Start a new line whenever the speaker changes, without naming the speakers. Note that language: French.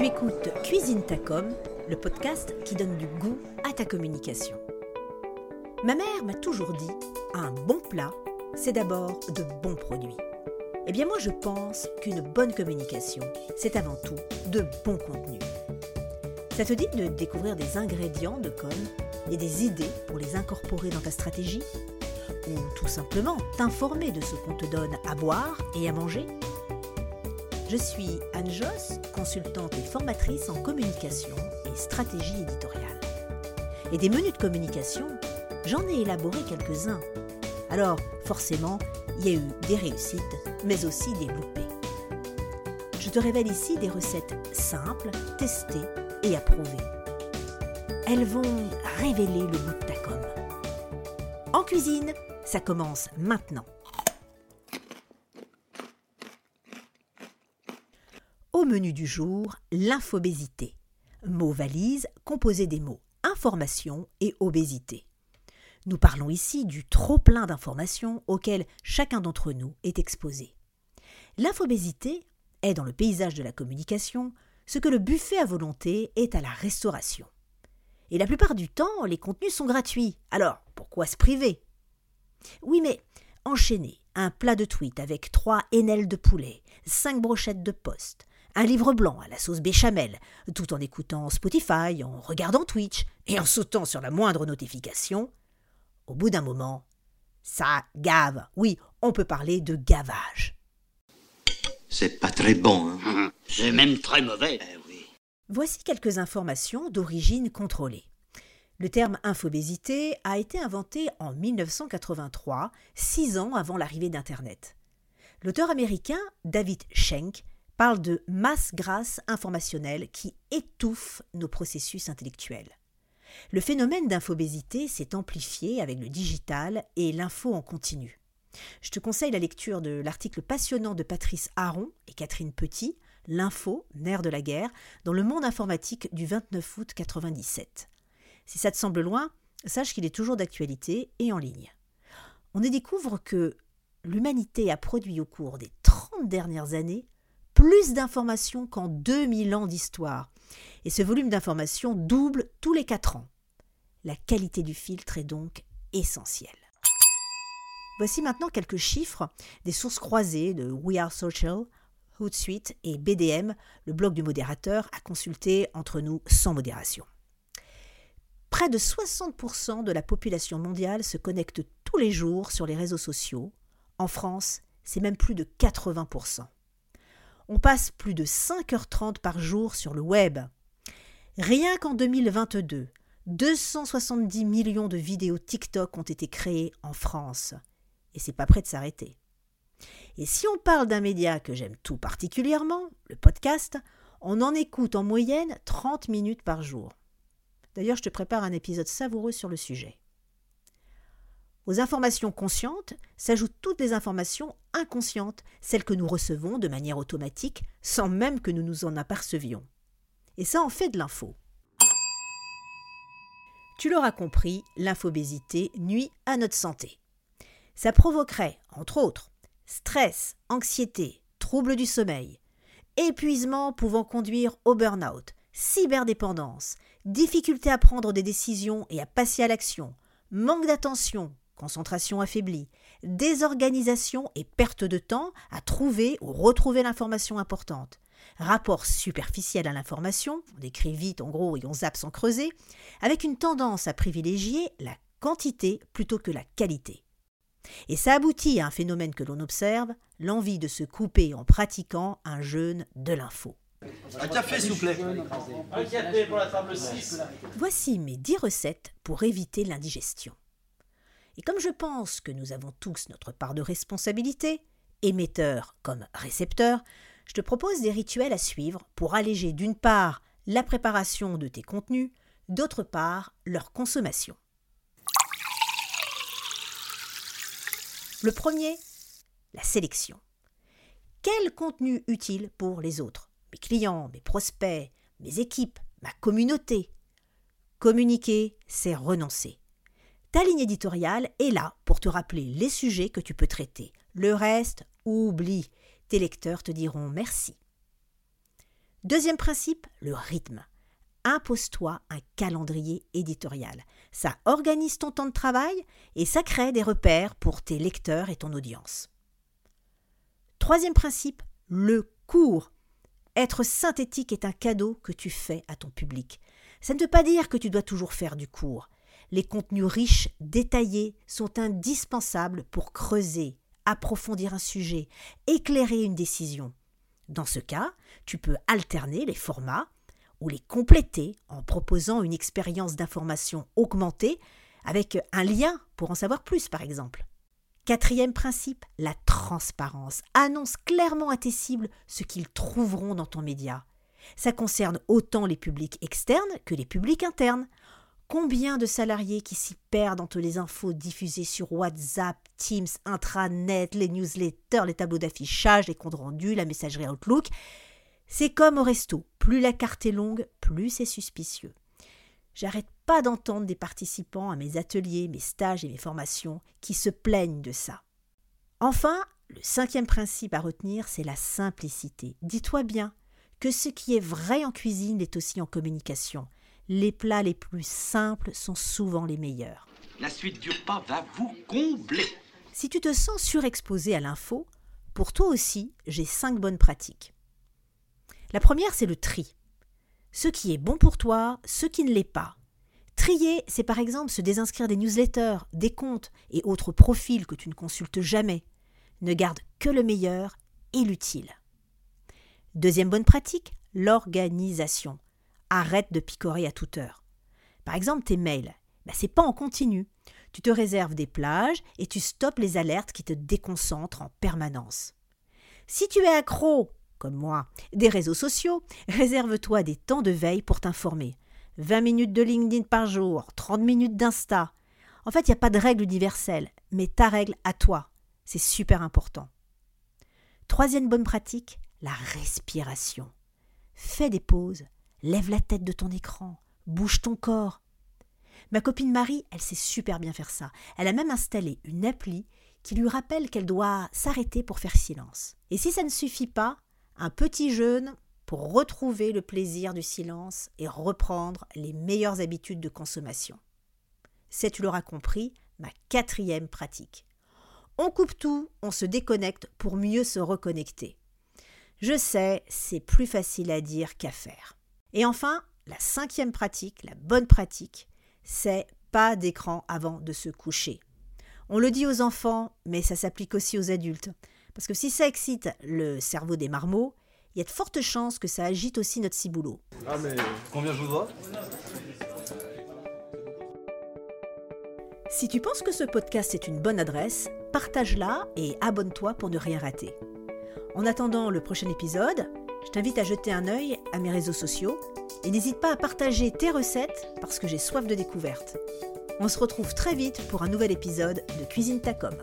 Tu écoutes Cuisine ta com, le podcast qui donne du goût à ta communication. Ma mère m'a toujours dit un bon plat, c'est d'abord de bons produits. Eh bien moi je pense qu'une bonne communication, c'est avant tout de bons contenus. Ça te dit de découvrir des ingrédients de com et des idées pour les incorporer dans ta stratégie? Ou tout simplement t'informer de ce qu'on te donne à boire et à manger? Je suis Anne Joss, consultante et formatrice en communication et stratégie éditoriale. Et des menus de communication, j'en ai élaboré quelques-uns. Alors, forcément, il y a eu des réussites, mais aussi des loupés. Je te révèle ici des recettes simples, testées et approuvées. Elles vont révéler le bout de ta com. En cuisine, ça commence maintenant. Au menu du jour, l'infobésité. Mot valise composé des mots information et obésité. Nous parlons ici du trop-plein d'informations auxquelles chacun d'entre nous est exposé. L'infobésité est dans le paysage de la communication ce que le buffet à volonté est à la restauration. Et la plupart du temps, les contenus sont gratuits. Alors, pourquoi se priver? Oui, mais enchaîner un plat de tweet avec trois aisselles de poulet, cinq brochettes de poste, un livre blanc à la sauce béchamel, tout en écoutant Spotify, en regardant Twitch et en sautant sur la moindre notification, au bout d'un moment, ça gave. Oui, on peut parler de gavage.
C'est pas très bon, hein
C'est même très mauvais.
Eh oui.
Voici quelques informations d'origine contrôlée. Le terme infobésité a été inventé en 1983, six ans avant l'arrivée d'Internet. L'auteur américain David Schenk parle de masse grasse informationnelle qui étouffe nos processus intellectuels. Le phénomène d'infobésité s'est amplifié avec le digital et l'info en continu. Je te conseille la lecture de l'article passionnant de Patrice Aron et Catherine Petit, L'info, nerf de la guerre, dans le monde informatique du 29 août 1997. Si ça te semble loin, sache qu'il est toujours d'actualité et en ligne. On y découvre que l'humanité a produit au cours des 30 dernières années plus d'informations qu'en 2000 ans d'histoire. Et ce volume d'informations double tous les 4 ans. La qualité du filtre est donc essentielle. Voici maintenant quelques chiffres des sources croisées de We Are Social, Hootsuite et BDM, le blog du modérateur, à consulter entre nous sans modération. Près de 60% de la population mondiale se connecte tous les jours sur les réseaux sociaux. En France, c'est même plus de 80%. On passe plus de 5h30 par jour sur le web. Rien qu'en 2022, 270 millions de vidéos TikTok ont été créées en France. Et c'est pas prêt de s'arrêter. Et si on parle d'un média que j'aime tout particulièrement, le podcast, on en écoute en moyenne 30 minutes par jour. D'ailleurs, je te prépare un épisode savoureux sur le sujet. Aux informations conscientes s'ajoutent toutes les informations inconscientes, celles que nous recevons de manière automatique sans même que nous nous en apercevions. Et ça en fait de l'info. Tu l'auras compris, l'infobésité nuit à notre santé. Ça provoquerait, entre autres, stress, anxiété, troubles du sommeil, épuisement pouvant conduire au burn-out, cyberdépendance, difficulté à prendre des décisions et à passer à l'action, manque d'attention, concentration affaiblie, désorganisation et perte de temps à trouver ou retrouver l'information importante, rapport superficiel à l'information, on décrit vite en gros et on zappe sans creuser, avec une tendance à privilégier la quantité plutôt que la qualité. Et ça aboutit à un phénomène que l'on observe, l'envie de se couper en pratiquant un jeûne de l'info.
Un café, s'il vous plaît.
Un café pour la table 6.
Voici mes 10 recettes pour éviter l'indigestion. Et comme je pense que nous avons tous notre part de responsabilité, émetteur comme récepteur, je te propose des rituels à suivre pour alléger d'une part la préparation de tes contenus, d'autre part leur consommation. Le premier, la sélection. Quel contenu utile pour les autres Mes clients, mes prospects, mes équipes, ma communauté? Communiquer, c'est renoncer. Ta ligne éditoriale est là pour te rappeler les sujets que tu peux traiter. Le reste, oublie. Tes lecteurs te diront merci. Deuxième principe, le rythme. Impose-toi un calendrier éditorial. Ça organise ton temps de travail et ça crée des repères pour tes lecteurs et ton audience. Troisième principe, le cours. Être synthétique est un cadeau que tu fais à ton public. Ça ne veut pas dire que tu dois toujours faire du cours. Les contenus riches, détaillés, sont indispensables pour creuser, approfondir un sujet, éclairer une décision. Dans ce cas, tu peux alterner les formats ou les compléter en proposant une expérience d'information augmentée avec un lien pour en savoir plus, par exemple. Quatrième principe, la transparence. Annonce clairement à tes cibles ce qu'ils trouveront dans ton média. Ça concerne autant les publics externes que les publics internes. Combien de salariés qui s'y perdent entre les infos diffusées sur WhatsApp, Teams, intranet, les newsletters, les tableaux d'affichage, les comptes rendus, la messagerie Outlook? C'est comme au resto, plus la carte est longue, plus c'est suspicieux. J'arrête pas d'entendre des participants à mes ateliers, mes stages et mes formations qui se plaignent de ça. Enfin, le cinquième principe à retenir, c'est la simplicité. Dis-toi bien que ce qui est vrai en cuisine l'est aussi en communication les plats les plus simples sont souvent les meilleurs.
La suite du repas va vous combler.
Si tu te sens surexposé à l'info, pour toi aussi, j'ai cinq bonnes pratiques. La première, c'est le tri. Ce qui est bon pour toi, ce qui ne l'est pas. Trier, c'est par exemple se désinscrire des newsletters, des comptes et autres profils que tu ne consultes jamais. Ne garde que le meilleur et l'utile. Deuxième bonne pratique, l'organisation arrête de picorer à toute heure. Par exemple, tes mails, bah, c'est pas en continu. Tu te réserves des plages et tu stoppes les alertes qui te déconcentrent en permanence. Si tu es accro, comme moi, des réseaux sociaux, réserve-toi des temps de veille pour t'informer. 20 minutes de LinkedIn par jour, 30 minutes d'Insta. En fait, il n'y a pas de règle universelle, mais ta règle à toi. C'est super important. Troisième bonne pratique, la respiration. Fais des pauses, Lève la tête de ton écran, bouge ton corps. Ma copine Marie, elle sait super bien faire ça. Elle a même installé une appli qui lui rappelle qu'elle doit s'arrêter pour faire silence. Et si ça ne suffit pas, un petit jeûne pour retrouver le plaisir du silence et reprendre les meilleures habitudes de consommation. C'est, tu l'auras compris, ma quatrième pratique. On coupe tout, on se déconnecte pour mieux se reconnecter. Je sais, c'est plus facile à dire qu'à faire. Et enfin, la cinquième pratique, la bonne pratique, c'est pas d'écran avant de se coucher. On le dit aux enfants, mais ça s'applique aussi aux adultes. Parce que si ça excite le cerveau des marmots, il y a de fortes chances que ça agite aussi notre ciboulot.
Ah mais combien je vous dois?
Si tu penses que ce podcast est une bonne adresse, partage-la et abonne-toi pour ne rien rater. En attendant le prochain épisode, je t'invite à jeter un œil à mes réseaux sociaux et n'hésite pas à partager tes recettes parce que j'ai soif de découverte. On se retrouve très vite pour un nouvel épisode de Cuisine Tacom.